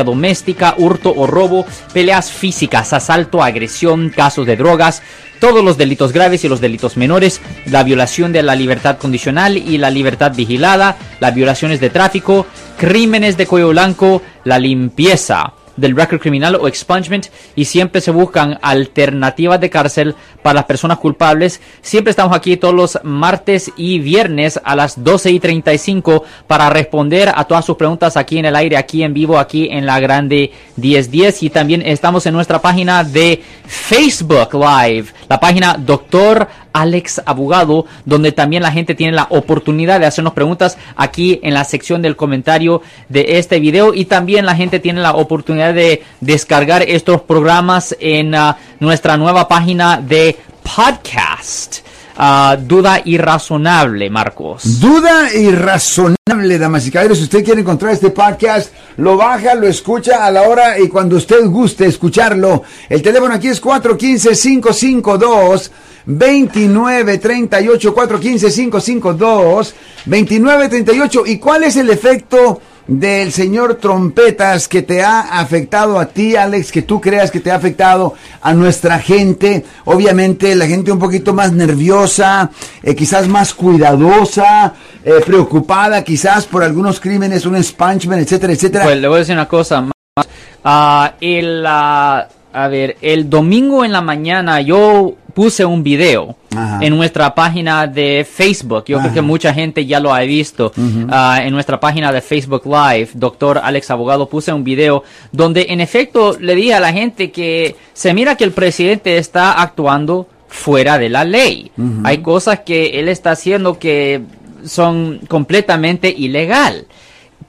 doméstica, hurto o robo, peleas físicas, asalto, agresión, casos de drogas, todos los delitos graves y los delitos menores, la violación de la libertad condicional y la libertad vigilada, las violaciones de tráfico, crímenes de cuello blanco, la limpieza del récord criminal o expungement y siempre se buscan alternativas de cárcel para las personas culpables. Siempre estamos aquí todos los martes y viernes a las 12 y 35 para responder a todas sus preguntas aquí en el aire, aquí en vivo, aquí en la grande 1010 y también estamos en nuestra página de Facebook Live, la página Doctor Alex Abogado, donde también la gente tiene la oportunidad de hacernos preguntas aquí en la sección del comentario de este video y también la gente tiene la oportunidad de descargar estos programas en uh, nuestra nueva página de podcast. Uh, duda irrazonable, Marcos. Duda irrazonable, damas y caballeros. Si usted quiere encontrar este podcast, lo baja, lo escucha a la hora y cuando usted guste escucharlo. El teléfono aquí es 415-552. 2938 415 552 2938 y cuál es el efecto del señor Trompetas que te ha afectado a ti, Alex, que tú creas que te ha afectado a nuestra gente. Obviamente la gente un poquito más nerviosa, eh, quizás más cuidadosa, eh, preocupada quizás por algunos crímenes, un expungement, etcétera, etcétera. Pues le voy a decir una cosa más. El, uh, a ver, el domingo en la mañana yo puse un video Ajá. en nuestra página de Facebook. Yo creo que mucha gente ya lo ha visto. Ah, en nuestra página de Facebook Live, doctor Alex Abogado, puse un video donde en efecto le dije a la gente que se mira que el presidente está actuando fuera de la ley. Hay cosas que él está haciendo que son completamente ilegal.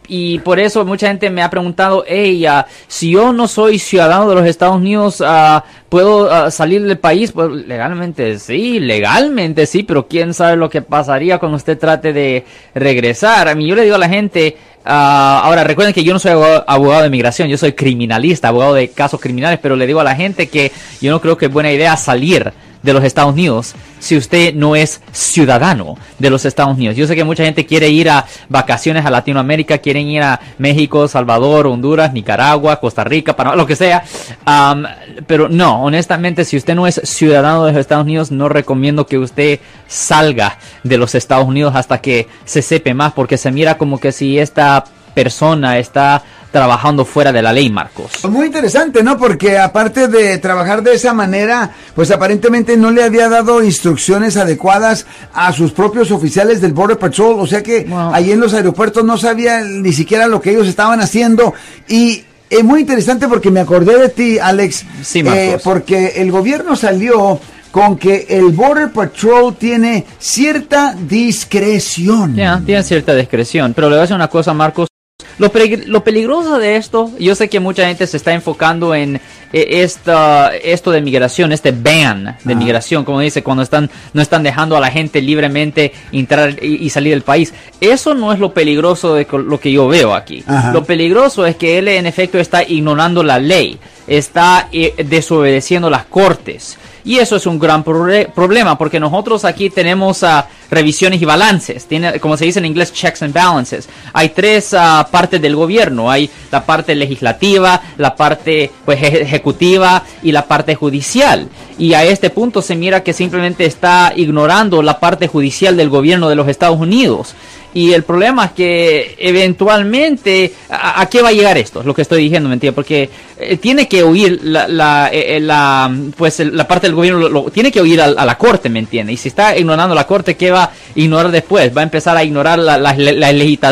Y por eso mucha gente me ha preguntado, hey, ah, si yo no soy ciudadano de los Estados Unidos, ah, ¿puedo ah, salir del país? Pues legalmente sí, legalmente sí, pero quién sabe lo que pasaría cuando usted trate de regresar. A mí yo le digo a la gente, ah, ahora recuerden que yo no soy abogado, abogado de migración, yo soy criminalista, abogado de casos criminales, pero le digo a la gente que yo no creo que es buena idea salir de los Estados Unidos si usted no es ciudadano de los Estados Unidos. Yo sé que mucha gente quiere ir a vacaciones a Latinoamérica, quieren ir a México, Salvador, Honduras, Nicaragua, Costa Rica, Panamá, lo que sea. Pero no, honestamente, si usted no es ciudadano de los Estados Unidos, no recomiendo que usted salga de los Estados Unidos hasta que se sepe más, porque se mira como que si esta persona está trabajando fuera de la ley, Marcos. Muy interesante, ¿no? Porque aparte de trabajar de esa manera, pues aparentemente no le había dado instrucciones adecuadas a sus propios oficiales del Border Patrol, o sea que Wow. ahí en los aeropuertos no sabía ni siquiera lo que ellos estaban haciendo y es muy interesante porque me acordé de ti, Alex, Sí, Marcos. eh, porque el gobierno salió con que el Border Patrol tiene cierta discreción. Ya, tiene cierta discreción, pero le voy a decir una cosa, Marcos. Lo, lo peligroso de esto, yo sé que mucha gente se está enfocando en eh, esta, esto de migración, este ban de Ah. migración, como dice, cuando están, no están dejando a la gente libremente entrar y, y salir del país. Eso no es lo peligroso de lo que yo veo aquí. Ajá. Lo peligroso es que él en efecto está ignorando la ley, está eh, desobedeciendo las cortes. Y eso es un gran problema porque nosotros aquí tenemos ah, revisiones y balances, tiene, como se dice en inglés, checks and balances. Hay tres ah, partes del gobierno, hay la parte legislativa, la parte pues, eje- ejecutiva y la parte judicial. Y a este punto se mira que simplemente está ignorando la parte judicial del gobierno de los Estados Unidos. Y el problema es que eventualmente, ¿a, qué va a llegar esto? Es lo que estoy diciendo, ¿me entiendes? Porque eh, tiene que huir la, la, eh, eh, la, pues, el- la parte del gobierno, lo- tiene que huir a, la corte, ¿me entiendes? Y si está ignorando la corte, ¿qué va a ignorar después? ¿Va a empezar a ignorar la, la, la,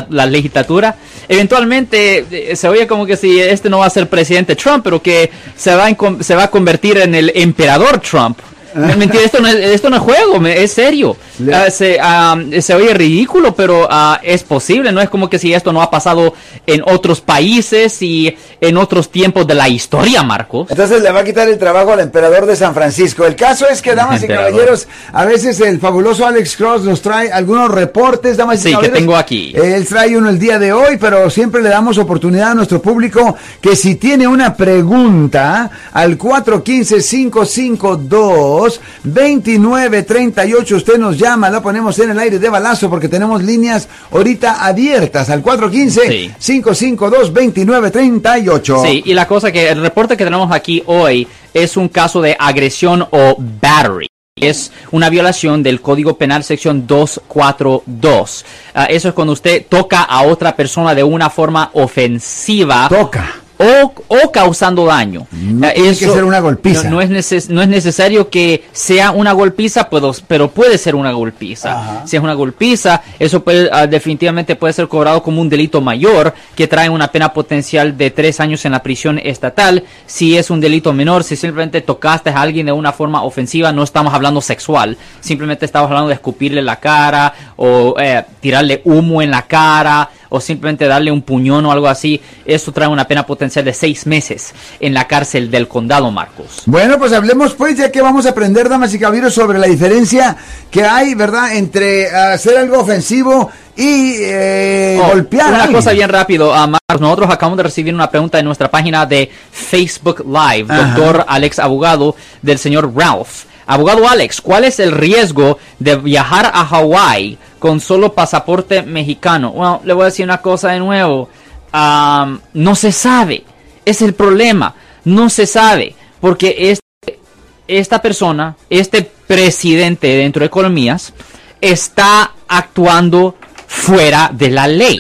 la legislatura? Eventualmente eh, se oye como que si este no va a ser presidente Trump, pero que se va, se va a convertir en el emperador Trump. ¿Me me entiendes? Esto no es, esto no es juego, es serio. Ah, se, ah, se oye ridículo, pero ah, es posible. No es como que si esto no ha pasado en otros países y en otros tiempos de la historia, Marcos. Entonces le va a quitar el trabajo al emperador de San Francisco. El caso es que, damas y caballeros, a veces el fabuloso Alex Cross nos trae algunos reportes, damas y Sí, que caballeros. tengo aquí. Él trae uno el día de hoy, pero siempre le damos oportunidad a nuestro público que si tiene una pregunta al 415-552 415-229-38. Usted nos llama, la ponemos en el aire de balazo porque tenemos líneas ahorita abiertas al 415-552-2938. Sí, y la cosa que el reporte que tenemos aquí hoy es un caso de agresión o battery. Es una violación del Código Penal sección 242. Ah, eso es cuando usted toca a otra persona de una forma ofensiva. Toca. O, o causando daño. No tiene que ser una golpiza. No, no es neces- no es necesario que sea una golpiza, pero, pero puede ser una golpiza. Ajá. Si es una golpiza, eso puede, ah, definitivamente puede ser cobrado como un delito mayor que trae una pena potencial de tres años en la prisión estatal. Si es un delito menor, si simplemente tocaste a alguien de una forma ofensiva, no estamos hablando sexual. Simplemente estamos hablando de escupirle la cara o eh, tirarle humo en la cara o simplemente darle un puñón o algo así. Eso trae una pena potencial de seis meses en la cárcel del condado, Marcos. Bueno, pues hablemos pues, ya que vamos a aprender, damas y caballeros, sobre la diferencia que hay, ¿verdad?, entre hacer algo ofensivo y eh, Oh, golpear a Una cosa bien rápido, ah, Marcos. Nosotros acabamos de recibir una pregunta en nuestra página de Facebook Live, Ajá. doctor Alex Abogado, del señor Ralph. Abogado Alex, ¿cuál es el riesgo de viajar a Hawái con solo pasaporte mexicano? Bueno, le voy a decir una cosa de nuevo. Am, no se sabe. Es el problema. No se sabe. Porque este, esta persona, este presidente dentro de Economías, está actuando fuera de la ley.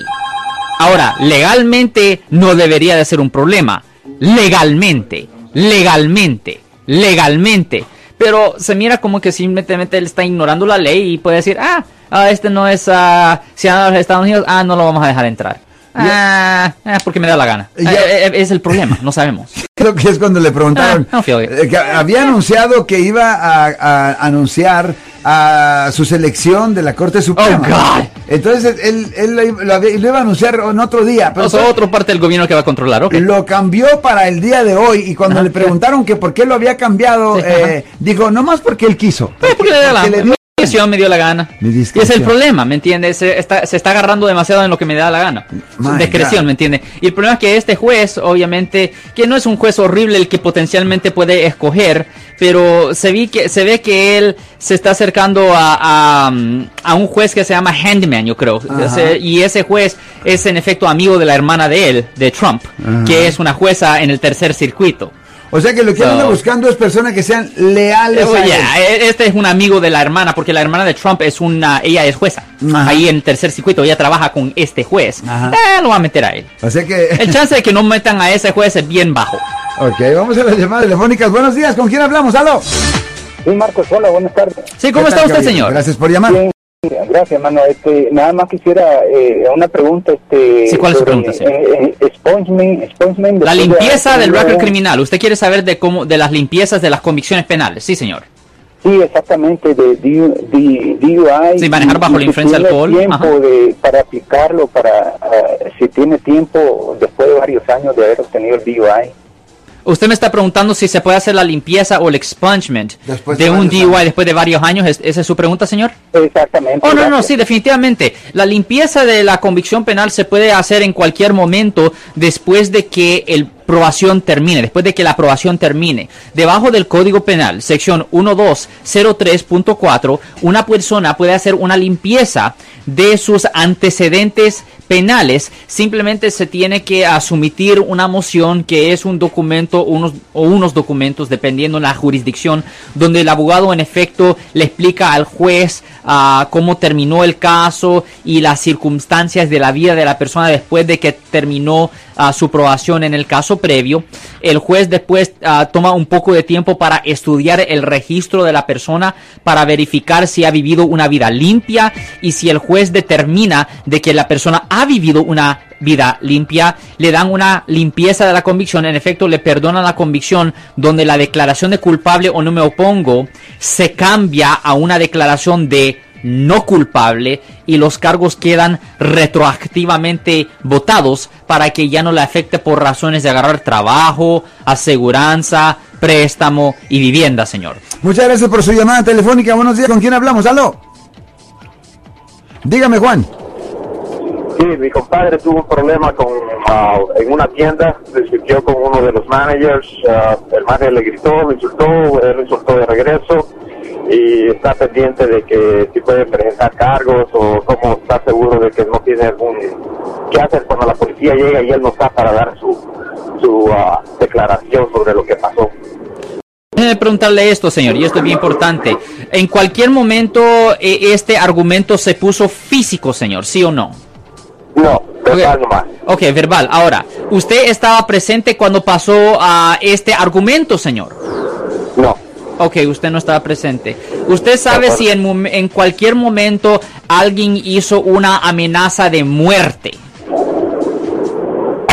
Ahora, legalmente no debería de ser un problema. Legalmente, legalmente, legalmente. Pero se mira como que simplemente él está ignorando la ley y puede decir, ah, ah, este no es ah, ciudadano de los Estados Unidos, ah, no lo vamos a dejar entrar. Ah, ah, porque me da la gana. Eh, eh, es el problema, no sabemos. Creo que es cuando le preguntaron. Ah, no eh, que había anunciado que iba a, a anunciar a su selección de la Corte Suprema. Oh, God. Entonces él, él lo, lo había- lo iba a anunciar en otro día. Pero otra parte del gobierno que va a controlar, ok. Lo cambió para el día de hoy y cuando Ajá. le preguntaron que por qué lo había cambiado, Sí, eh, dijo, no más porque él quiso. Eh, porque le dio la Porque le dio- discreción me dio la gana. Mi Y es el problema, ¿me entiendes? Se está, se está agarrando demasiado en lo que me da la gana. My Discreción, God. ¿me entiendes? Y el problema es que este juez, obviamente, que no es un juez horrible el que potencialmente puede escoger, pero se, vi que, se ve que él se está acercando a, a, a un juez que se llama Handyman, yo creo. Ese- y ese juez es en efecto amigo de la hermana de él, de Trump, Ajá. que es una jueza en el tercer circuito. O sea que lo que So- anda buscando es personas que sean leales Eh, a él. ya, eh, este es un amigo de la hermana, porque la hermana de Trump es una, ella es jueza. Ajá. Ahí en el tercer circuito, ella trabaja con este juez. Ajá. Eh, lo va a meter a él. O sea que... El chance de que no metan a ese juez es bien bajo. ok, vamos a las llamadas telefónicas. Buenos días, ¿con quién hablamos? ¡Aló! Sí, Marcos, hola, buenas tardes. Sí, ¿cómo ¿Qué está usted, caballero? señor? Gracias por llamar. Bien, gracias, hermano. Este, nada más quisiera eh, una pregunta. Este, Sí, ¿cuál es su pregunta, señor? eh, eh, La de limpieza del récord criminal. ¿Usted quiere saber de cómo, de las limpiezas de las convicciones penales? Sí, señor. Sí, exactamente, de DUI. Sí, manejar bajo la influencia de tiene alcohol, tiempo ajá. de, para aplicarlo, para ah, si tiene tiempo después de varios años de haber obtenido el DUI. Usted me está preguntando si se puede hacer la limpieza o el expungement Después de de un DUI años. después de varios años. ¿Es- ¿Esa es su pregunta, señor? Exactamente. Oh, no, no, sí, definitivamente. La limpieza de la convicción penal se puede hacer en cualquier momento después de que el aprobación termine, después de que la aprobación termine. Debajo del Código Penal, sección 1203.4, una persona puede hacer una limpieza de sus antecedentes penales. Simplemente se tiene que asumitir una moción que es un documento unos, o unos documentos, dependiendo de la jurisdicción, donde el abogado en efecto le explica al juez ah, cómo terminó el caso y las circunstancias de la vida de la persona después de que terminó ah, su aprobación en el caso previo. El juez después ah, toma un poco de tiempo para estudiar el registro de la persona para verificar si ha vivido una vida limpia y si el juez determina de que la persona ha vivido una vida limpia, le dan una limpieza de la convicción, en efecto le perdonan la convicción donde la declaración de culpable o no me opongo se cambia a una declaración de no culpable y los cargos quedan retroactivamente votados para que ya no le afecte por razones de agarrar trabajo, aseguranza, préstamo y vivienda, señor. Muchas gracias por su llamada telefónica. Buenos días, ¿con quién hablamos? ¡Aló! Dígame, Juan. Sí, mi compadre tuvo un problema con ah, en una tienda, discutió con uno de los managers, ah, el manager le gritó, lo insultó, él insultó de regreso y está pendiente de que si puede presentar cargos o cómo está seguro de que no tiene algún... ¿Qué hacer cuando la policía llega y él no está para dar su, su ah, declaración sobre lo que pasó? Déjeme preguntarle esto, señor, y esto es bien importante. En cualquier momento, eh, este argumento se puso físico, señor, ¿sí o no? No, verbal Ok. nomás. Ok, verbal. Ahora, ¿usted estaba presente cuando pasó a este argumento, señor? No, Ok, usted no estaba presente. ¿Usted sabe si en, en cualquier momento alguien hizo una amenaza de muerte?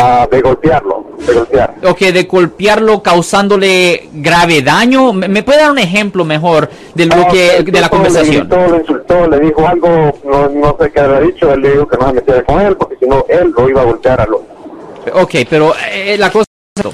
Ah, de golpearlo, de golpear. Ok, de golpearlo causándole grave daño. ¿Me, puede dar un ejemplo mejor de lo No, que de la conversación? Le gritó, le insultó, le dijo algo, no, no sé qué le ha dicho, él le dijo que no se metiera con él, porque si no, él lo iba a golpear a los... Ok, pero eh, la cosa es.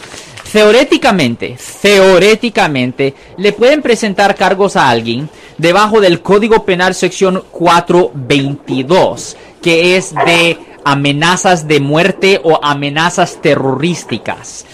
Teoréticamente, teoréticamente, le pueden presentar cargos a alguien debajo del Código Penal sección 422, que es de amenazas de muerte o amenazas terrorísticas.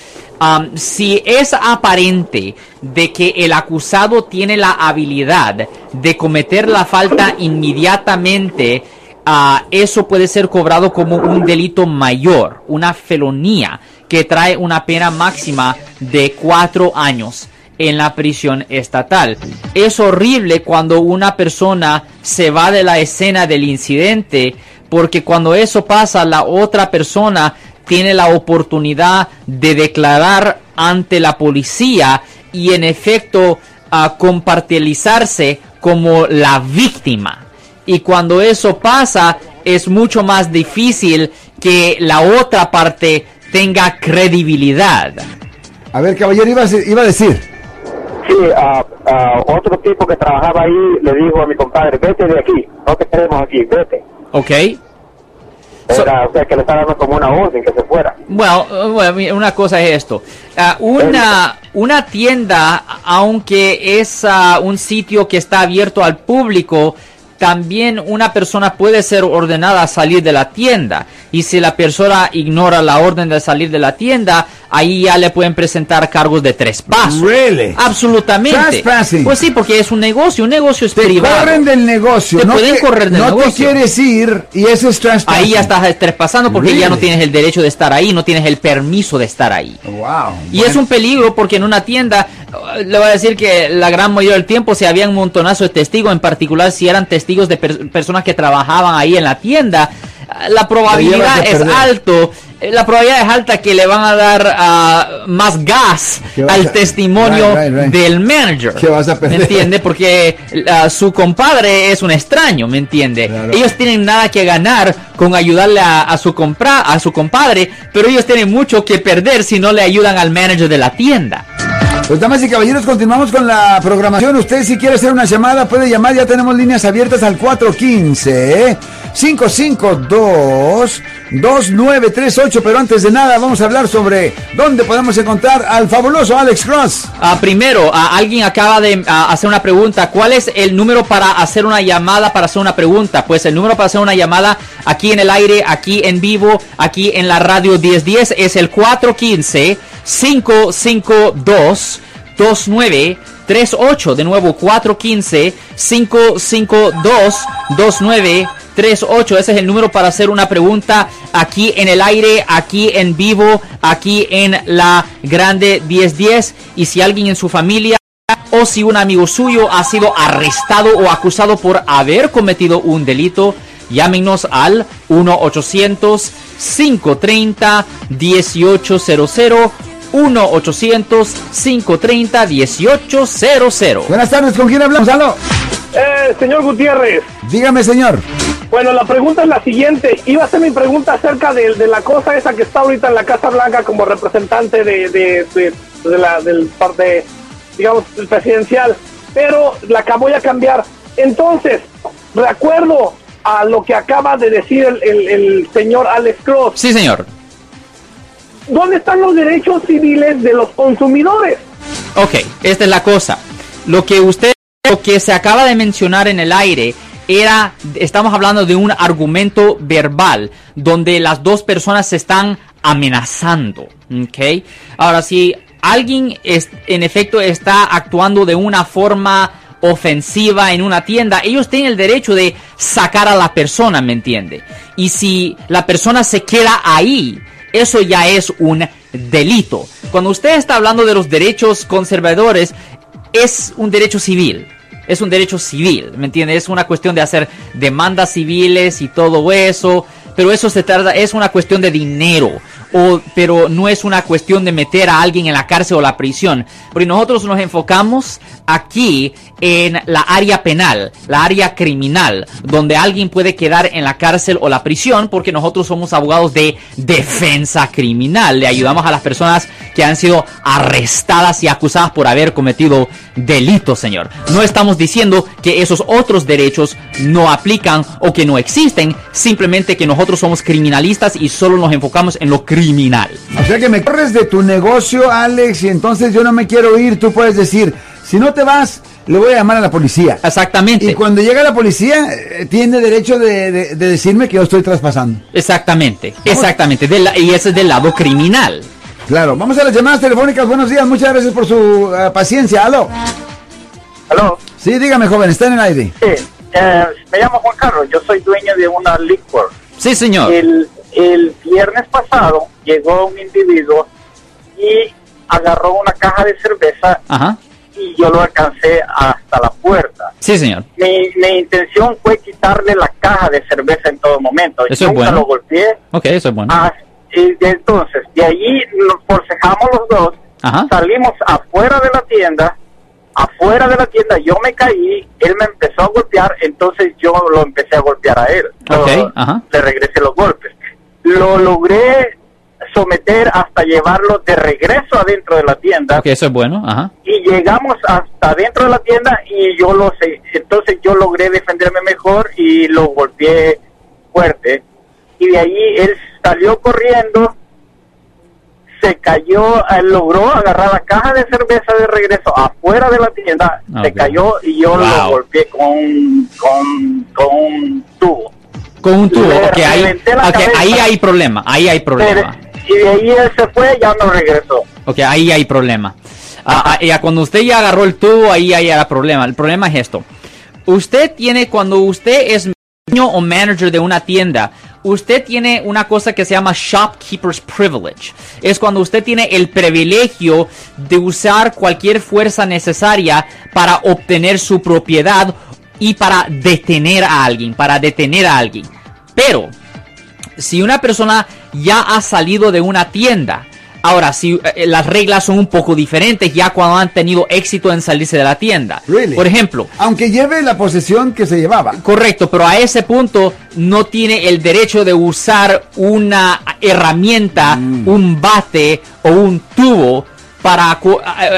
Si es aparente de que el acusado tiene la habilidad de cometer la falta inmediatamente, ah, eso puede ser cobrado como un delito mayor, una felonía, que trae una pena máxima de cuatro años en la prisión estatal. Es horrible cuando una persona se va de la escena del incidente porque cuando eso pasa la otra persona tiene la oportunidad de declarar ante la policía y en efecto a compartilizarse como la víctima. Y cuando eso pasa es mucho más difícil que la otra parte tenga credibilidad. A ver, caballero, iba a, iba a decir. Sí, ah, otro tipo que trabajaba ahí le dijo a mi compadre, vete de aquí, no te queremos aquí, vete. ¿Ok? So- Era, o sea, que le estaba dando como una orden que se fuera. Bueno, mira, una cosa es esto. Ah, una, una tienda, aunque es ah, un sitio que está abierto al público, también una persona puede ser ordenada a salir de la tienda. Y si la persona ignora la orden de salir de la tienda, ahí ya le pueden presentar cargos de tres pasos. Really? Absolutamente. Pues sí, porque es un negocio, un negocio es Te privado. corren del negocio. Te no pueden te- correr del no negocio. te quieres ir y eso es trespassing. Ahí ya estás trespassando porque ya no tienes el derecho de estar ahí, no tienes el permiso de estar ahí. Wow. Y es un peligro porque en una tienda, le voy a decir que la gran mayoría del tiempo se había un montonazo de testigos, en particular si eran testigos de per- personas que trabajaban ahí en la tienda, la probabilidad es alto, eh, la probabilidad es alta que le van a dar ah, más gas al a- testimonio Right, right, right. del manager. Que vas a perder. ¿Me entiende? Porque ah, su compadre es un extraño, ¿me entiende? Claro. Ellos tienen nada que ganar con ayudarle a, a su compra, a su compadre, pero ellos tienen mucho que perder si no le ayudan al manager de la tienda. Pues damas y caballeros, continuamos con la programación. Usted si quiere hacer una llamada puede llamar, ya tenemos líneas abiertas al 415 552 2938, pero antes de nada vamos a hablar sobre dónde podemos encontrar al fabuloso Alex Cross. Ah, primero, ah, alguien acaba de ah, hacer una pregunta. ¿Cuál es el número para hacer una llamada, para hacer una pregunta? Pues el número para hacer una llamada aquí en el aire, aquí en vivo, aquí en la radio 1010 es el 415-552-2938. De nuevo, 415-552-2938. Ese es el número para hacer una pregunta aquí en el aire, aquí en vivo, aquí en la grande 1010. Y si alguien en su familia o si un amigo suyo ha sido arrestado o acusado por haber cometido un delito, llámenos al 1-800-530-1800. 1-800-530-1800. Buenas tardes, ¿con quién hablamos? ¿Aló? Eh, señor Gutiérrez, Dígame, señor. bueno, la pregunta es la siguiente. Iba a ser mi pregunta acerca de, de la cosa esa que está ahorita en la Casa Blanca como representante de, de, de- de la del parte, digamos, del presidencial, pero la ca- voy a cambiar. Entonces, de acuerdo a lo que acaba de decir el, el- el señor Alex Cross, Sí, señor. ¿Dónde están los derechos civiles de los consumidores? Ok, esta es la cosa. Lo que usted, lo que se acaba de mencionar en el aire era, estamos hablando de un argumento verbal donde las dos personas se están amenazando. ¿ok? Ahora, si alguien es, en efecto está actuando de una forma ofensiva en una tienda, ellos tienen el derecho de sacar a la persona, ¿me entiende? Y si la persona se queda ahí, eso ya es un delito. Cuando usted está hablando de los derechos conservadores, es un derecho civil. Es un derecho civil, ¿me entiende? Es una cuestión de hacer demandas civiles y todo eso. Pero eso se trata, es una cuestión de dinero pero no es una cuestión de meter a alguien en la cárcel o la prisión. Porque nosotros nos enfocamos aquí en la área penal, la área criminal, donde alguien puede quedar en la cárcel o la prisión, porque nosotros somos abogados de defensa criminal. Le ayudamos a las personas que han sido arrestadas y acusadas por haber cometido delitos, señor. No estamos diciendo que esos otros derechos no aplican o que no existen, simplemente que nosotros somos criminalistas y solo nos enfocamos en lo criminal. O sea que me corres de tu negocio, Alex, y entonces yo no me quiero ir. Tú puedes decir, si no te vas, le voy a llamar a la policía. Exactamente. Y cuando llega la policía, eh, tiene derecho de, de- de decirme que yo estoy traspasando. Exactamente, exactamente. la- y ese es del lado criminal. Claro, vamos a las llamadas telefónicas. Buenos días, muchas gracias por su eh, paciencia. Aló. Aló, Sí, dígame, joven, está en el aire. sí, eh, me llamo Juan Carlos, yo soy dueño de una liquor. Sí, señor. El, el viernes pasado llegó un individuo y agarró una caja de cerveza Ajá. y yo lo alcancé hasta la puerta. Sí, señor. Mi, mi intención fue quitarle la caja de cerveza en todo momento. Eso es bueno. lo golpeé. Ok, eso es bueno. Ah, y entonces, de allí nos forcejamos los dos, Ajá. salimos afuera de la tienda, afuera de la tienda yo me caí, él me empezó a golpear, entonces yo lo empecé a golpear a él. Ok, Lo- ajá. Le regresé los golpes. Lo logré someter hasta llevarlo de regreso adentro de la tienda Ok, eso es bueno. Ajá. y llegamos hasta dentro de la tienda y yo lo sé, entonces yo logré defenderme mejor y lo golpeé fuerte y de ahí él salió corriendo, se cayó, logró agarrar la caja de cerveza de regreso afuera de la tienda, se cayó y yo Wow. lo golpeé con, con, con un tubo. Con un tubo. Le Ok, ahí, hay problema. Ahí hay problema. Y de ahí él se fue, ya no regresó. Ok, ahí hay problema. Ah, ah, ya cuando usted ya agarró el tubo, ahí hay problema. El problema es esto. Usted tiene, cuando usted es dueño o manager de una tienda, usted tiene una cosa que se llama shopkeeper's privilege. Es cuando usted tiene el privilegio de usar cualquier fuerza necesaria para obtener su propiedad y para detener a alguien, para detener a alguien. Pero si una persona ya ha salido de una tienda, ahora si eh, las reglas son un poco diferentes ya cuando han tenido éxito en salirse de la tienda. Really? Por ejemplo, Aunque lleve la posesión que se llevaba. Correcto, pero a ese punto no tiene el derecho de usar una herramienta, un bate o un tubo para,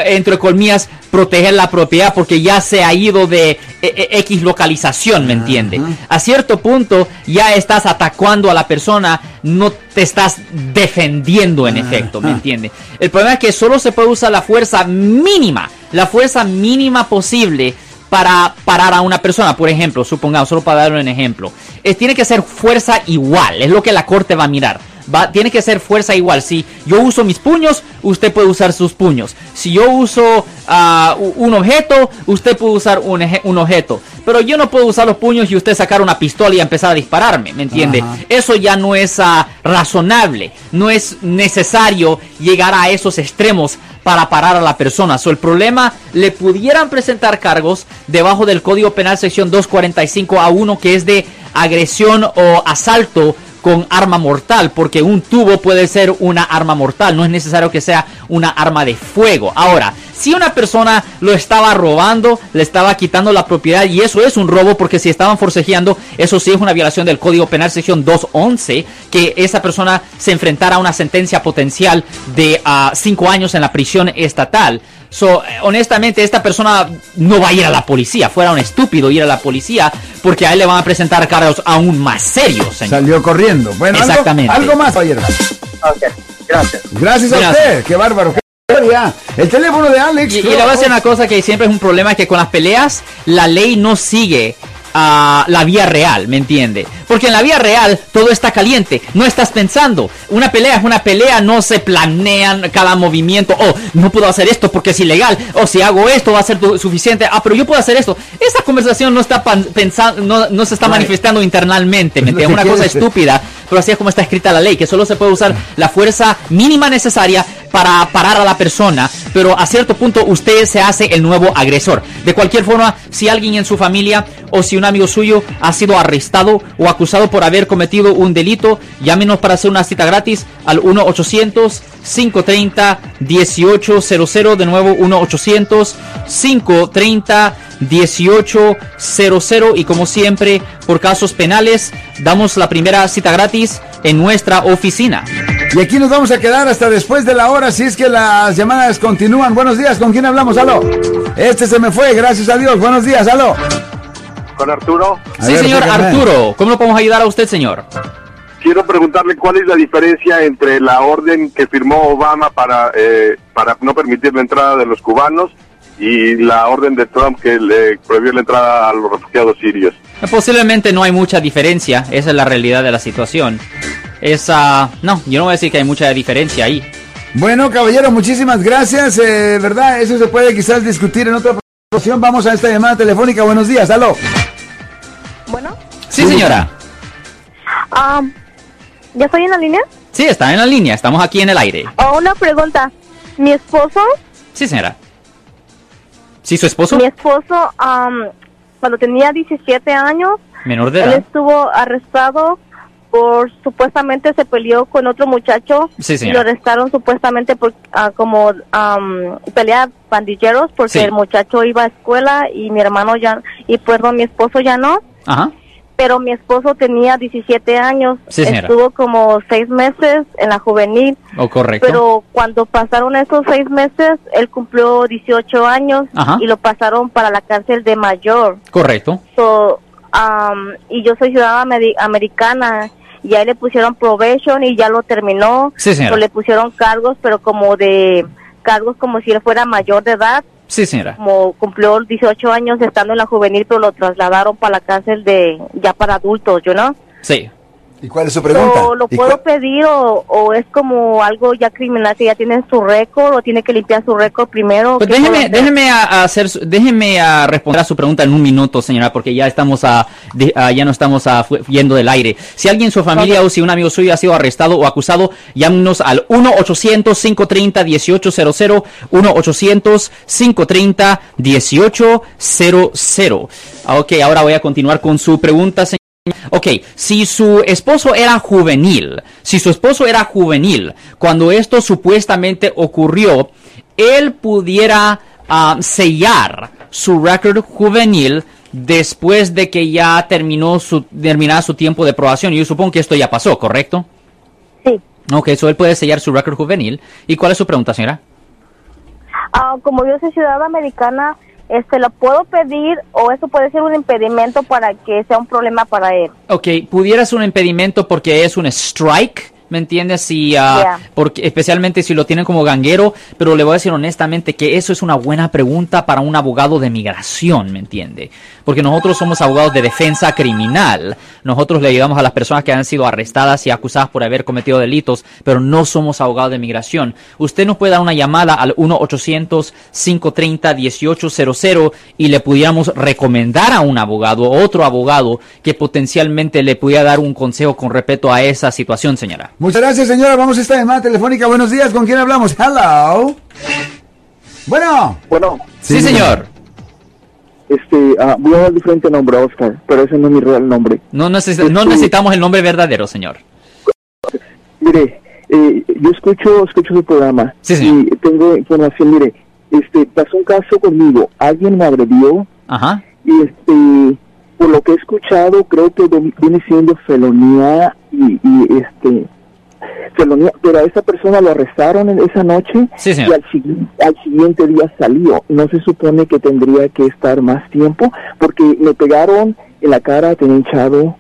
entre colmillas, proteger la propiedad porque ya se ha ido de eh, eh, X localización, ¿me entiende? A cierto punto ya estás atacando a la persona, no te estás defendiendo en efecto, ¿me entiende? El problema es que solo se puede usar la fuerza mínima, la fuerza mínima posible para parar a una persona, por ejemplo, supongamos, solo para darle un ejemplo, eh, tiene que ser fuerza igual, es lo que la corte va a mirar. Va, tiene que ser fuerza igual. Si yo uso mis puños, usted puede usar sus puños. Si yo uso ah, un objeto, usted puede usar un, un objeto. Pero yo no puedo usar los puños y usted sacar una pistola y empezar a dispararme, ¿me entiende? Ajá. Eso ya no es ah, razonable. No es necesario llegar a esos extremos para parar a la persona. So, el problema, le pudieran presentar cargos debajo del Código Penal sección 245 a 1 que es de agresión o asalto con arma mortal, porque un tubo puede ser una arma mortal, no es necesario que sea una arma de fuego. Ahora, si una persona lo estaba robando, le estaba quitando la propiedad, y eso es un robo, porque si estaban forcejeando, eso sí es una violación del Código Penal sección 211, que esa persona se enfrentara a una sentencia potencial de 5 años en la prisión estatal. So, eh, honestamente, esta persona no va a ir a la policía. Fuera un estúpido ir a la policía porque a él le van a presentar cargos aún más serios, señor. Salió corriendo. Bueno, algo- Exactamente. Algo, más, caballero. Ok, gracias. Gracias a Gracias. usted. Qué bárbaro. El teléfono de Alex. Y, y le voy a decir una cosa que siempre es un problema, que con las peleas la ley no sigue a la vía real, ¿me entiende? Porque en la vía real todo está caliente, no estás pensando. Una pelea es una pelea, no se planean cada movimiento. Oh, no puedo hacer esto porque es ilegal. O si hago esto va a ser suficiente. Ah, pero yo puedo hacer esto. Esa conversación no está pensando, no, no, se está manifestando internamente, ¿me entiende? Una cosa estúpida, pero así es como está escrita la ley, que solo se puede usar la fuerza mínima necesaria para parar a la persona, pero a cierto punto usted se hace el nuevo agresor. De cualquier forma, si alguien en su familia o si un amigo suyo ha sido arrestado o acusado por haber cometido un delito, llámenos para hacer una cita gratis al 1-800-530-1800. De nuevo, 1-800-530-1800. Y como siempre, por casos penales, damos la primera cita gratis en nuestra oficina. Y aquí nos vamos a quedar hasta después de la hora si es que las llamadas continúan. Buenos días, ¿con quién hablamos? Aló. Este se me fue, gracias a Dios. Buenos días, aló. ¿Con Arturo? sí, señor Arturo. ¿Cómo lo podemos ayudar a usted, señor? Quiero preguntarle cuál es la diferencia entre la orden que firmó Obama para, eh, para no permitir la entrada de los cubanos y la orden de Trump que le prohibió la entrada a los refugiados sirios. Posiblemente no hay mucha diferencia, esa es la realidad de la situación. Esa, no, yo no voy a decir que hay mucha diferencia ahí. Bueno, caballero, muchísimas gracias. Eh, ¿Verdad? Eso se puede quizás discutir en otra ocasión. Vamos a esta llamada telefónica. Buenos días, aló. Bueno. Sí, señora. Um, ¿Ya estoy en la línea? Sí, está en la línea. Estamos aquí en el aire. Oh, una pregunta. ¿Mi esposo? Sí, señora. ¿Sí, su esposo? Mi esposo, um, cuando tenía 17 años, menor de edad, él estuvo arrestado por supuestamente se peleó con otro muchacho y lo arrestaron supuestamente por uh, como um, pelea pandilleros porque el muchacho iba a escuela y mi hermano ya y perdón mi esposo ya no Ajá pero mi esposo tenía 17 años, estuvo como seis meses en la juvenil. Oh, correcto. Pero cuando pasaron esos seis meses, él cumplió 18 años y lo pasaron para la cárcel de mayor. Correcto. Um, y yo soy ciudadana americana y ahí le pusieron probation y ya lo terminó. Sí, le pusieron cargos, pero como de cargos como si él fuera mayor de edad Sí, señora. Como cumplió 18 años estando en la juvenil, pero lo trasladaron para la cárcel de ya para adultos, ¿yo no? Sí. ¿Y cuál es su pregunta? ¿Lo puedo pedir o, es como algo ya criminal que ya tiene su récord o tiene que limpiar su récord primero? Pues déjeme, déjeme a, hacer, déjeme a responder a su pregunta en un minuto, señora, porque ya estamos a, ya no estamos a, yendo del aire. Si alguien en su familia o si un amigo suyo ha sido arrestado o acusado, llámenos al 1-800-530-1800, 1-800-530-1800. Ok, ahora voy a continuar con su pregunta, señora. Ok, si su esposo era juvenil, si su esposo era juvenil, cuando esto supuestamente ocurrió, él pudiera ah, sellar su récord juvenil después de que ya terminó su, terminara su tiempo de probación. Yo supongo que esto ya pasó, ¿correcto? Sí. Ok, eso él puede sellar su récord juvenil. ¿Y cuál es su pregunta, señora? Ah, como yo soy ciudadana americana, este, ¿lo puedo pedir o eso puede ser un impedimento para que sea un problema para él? Ok, pudiera ser un impedimento porque es un strike ¿me entiendes? Si, ah, porque, especialmente si lo tienen como ganguero, pero le voy a decir honestamente que eso es una buena pregunta para un abogado de migración, ¿me entiende? Porque nosotros somos abogados de defensa criminal, nosotros le ayudamos a las personas que han sido arrestadas y acusadas por haber cometido delitos, pero no somos abogados de migración. Usted nos puede dar una llamada al 1-800-530-1800 y le pudiéramos recomendar a un abogado, otro abogado, que potencialmente le pudiera dar un consejo con respecto a esa situación, señora. Muchas gracias, señora. Vamos a esta llamada telefónica. Buenos días. ¿Con quién hablamos? Hello. Bueno. Bueno. Sí, señor. Este, ah, voy a dar diferente nombre, Oscar, pero ese no es mi real nombre. No, no este, necesitamos el nombre verdadero, señor. Mire, eh, yo escucho, escucho su programa. Sí, señor. Y tengo información. Mire, este, pasó un caso conmigo. Alguien me agredió. Ajá. Y este, por lo que he escuchado, creo que viene siendo felonía y, y este pero a esa persona lo arrestaron en esa noche y al, al, siguiente día salió. No se supone que tendría que estar más tiempo porque me pegaron en la cara, tenía hinchado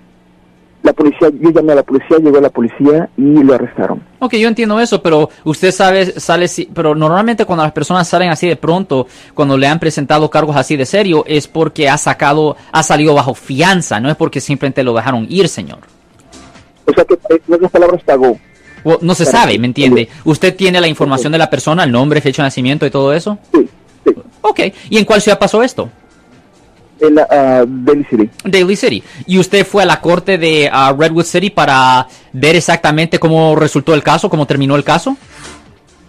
la policía, yo llamé a la policía, llegó la policía y lo arrestaron. Ok, yo entiendo eso, pero usted sabe, sale, pero normalmente cuando las personas salen así de pronto, cuando le han presentado cargos así de serio, es porque ha sacado, ha salido bajo fianza, no es porque simplemente lo dejaron ir, señor. O sea que, en otras palabras, pagó. No se sabe, ¿me entiende? ¿Usted tiene la información de la persona, el nombre, fecha de nacimiento y todo eso? Sí, sí, Ok, ¿y en cuál ciudad pasó esto? en la ah, Daly City. Daly City. ¿Y usted fue a la corte de ah, Redwood City para ver exactamente cómo resultó el caso, cómo terminó el caso?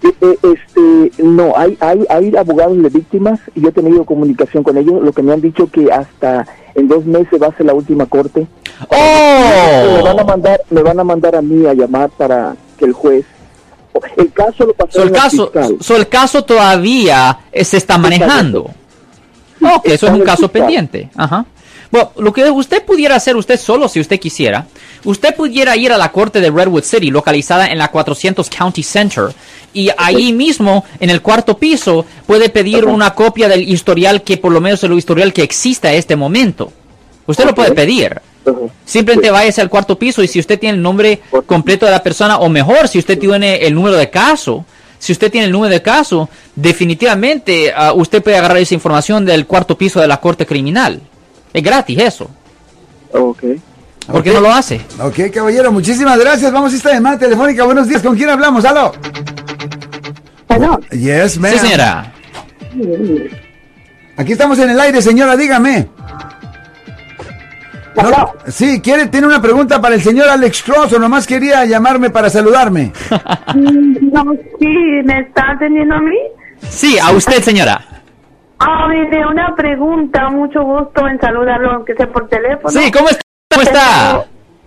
Eh, Este, no, hay, hay, hay abogados de víctimas y yo he tenido comunicación con ellos, lo que me han dicho que hasta en dos meses va a ser la última corte. Me van a ¡Oh! mandar, me van a mandar a mí a llamar para que el juez. El caso lo pasó So, el, caso, so, el caso todavía se está manejando. Ok, eso es un caso fiscal. pendiente. Ajá. Bueno, lo que usted pudiera hacer usted solo si usted quisiera, usted pudiera ir a la corte de Redwood City, localizada en la 400 County Center, y ahí mismo, en el cuarto piso, puede pedir una copia del historial que, por lo menos, el historial que exista a este momento. Usted lo puede pedir. Simplemente váyase al cuarto piso y si usted tiene el nombre completo de la persona, o mejor, si usted tiene el número de caso, si usted tiene el número de caso, definitivamente ah, usted puede agarrar esa información del cuarto piso de la corte criminal. Es gratis eso. Ok. ¿Por qué Ok. no lo hace? Ok, caballero, muchísimas gracias. Vamos a esta llamada telefónica. Buenos días. ¿Con quién hablamos? ¿Aló? Bueno, Yes, ma'am. Sí, señora. Aquí estamos en el aire, señora, dígame. No, sí, quiere, tiene una pregunta para el señor Alex Cross o nomás quería llamarme para saludarme. Mm, no, sí, ¿me está atendiendo a mí? Sí, a usted, señora. Ah, mire, una pregunta, mucho gusto en saludarlo, aunque sea por teléfono. Sí, ¿cómo está? ¿Cómo está?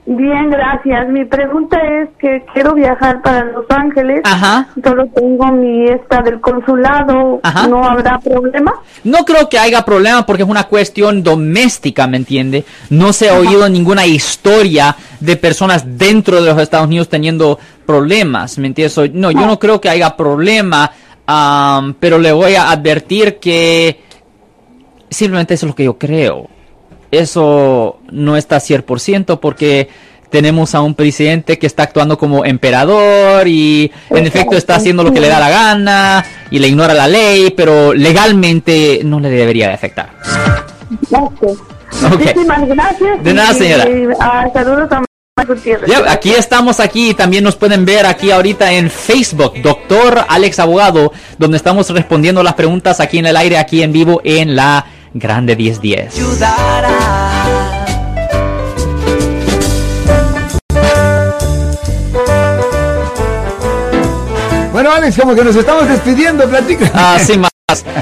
Bien, gracias. Mi pregunta es que quiero viajar para Los Ángeles. Ajá. Solo tengo mi esta del consulado. Ajá. ¿No habrá problema? No creo que haya problema porque es una cuestión doméstica, ¿me entiende? No se ha oído ninguna historia de personas dentro de los Estados Unidos teniendo problemas, ¿me entiendes? So, No, yo no creo que haya problema, pero le voy a advertir que simplemente eso es lo que yo creo. Eso no está 100% porque tenemos a un presidente que está actuando como emperador y en efecto está haciendo lo que le da la gana y le ignora la ley, pero legalmente no le debería de afectar. Ok. Muchísimas gracias. De nada, señora. y, ah, saludos a. Ya, aquí estamos aquí, también nos pueden ver aquí ahorita en Facebook, Doctor Alex Abogado, donde estamos respondiendo las preguntas aquí en el aire, aquí en vivo en la Grande 1010. Bueno, Alex, como que nos estamos despidiendo, platica. Ah, sin más.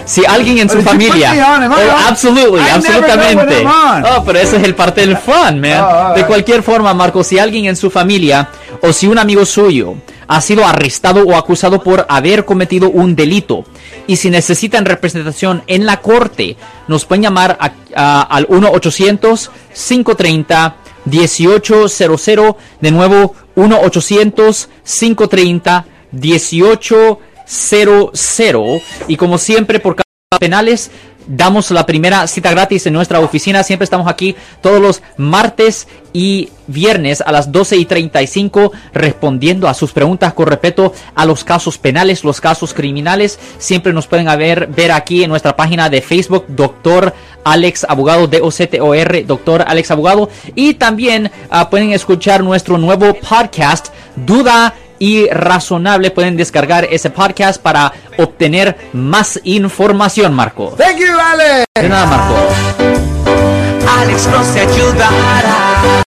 Si alguien en su familia. on, Oh, on? absolutely, I know absolutamente. Oh, pero ese es el parte del fun, man. Oh, De cualquier forma, Marco, si alguien en su familia o si un amigo suyo ha sido arrestado o acusado por haber cometido un delito y si necesitan representación en la corte, nos pueden llamar a- al 1-800-530-1800. De nuevo, 1-800-530-1800. Y como siempre, por cada penales, damos la primera cita gratis en nuestra oficina. Siempre estamos aquí todos los martes y viernes a las 12 y 35 respondiendo a sus preguntas con respeto a los casos penales, los casos criminales. Siempre nos pueden haber, ver aquí en nuestra página de Facebook, Doctor Alex Abogado, D-O-C-T-O-R, Doctor Alex Abogado. Y también ah, pueden escuchar nuestro nuevo podcast, Duda y razonable pueden descargar ese podcast para obtener más información, Marco. Thank you, Alex. De nada, Marco. Alex te ayudará.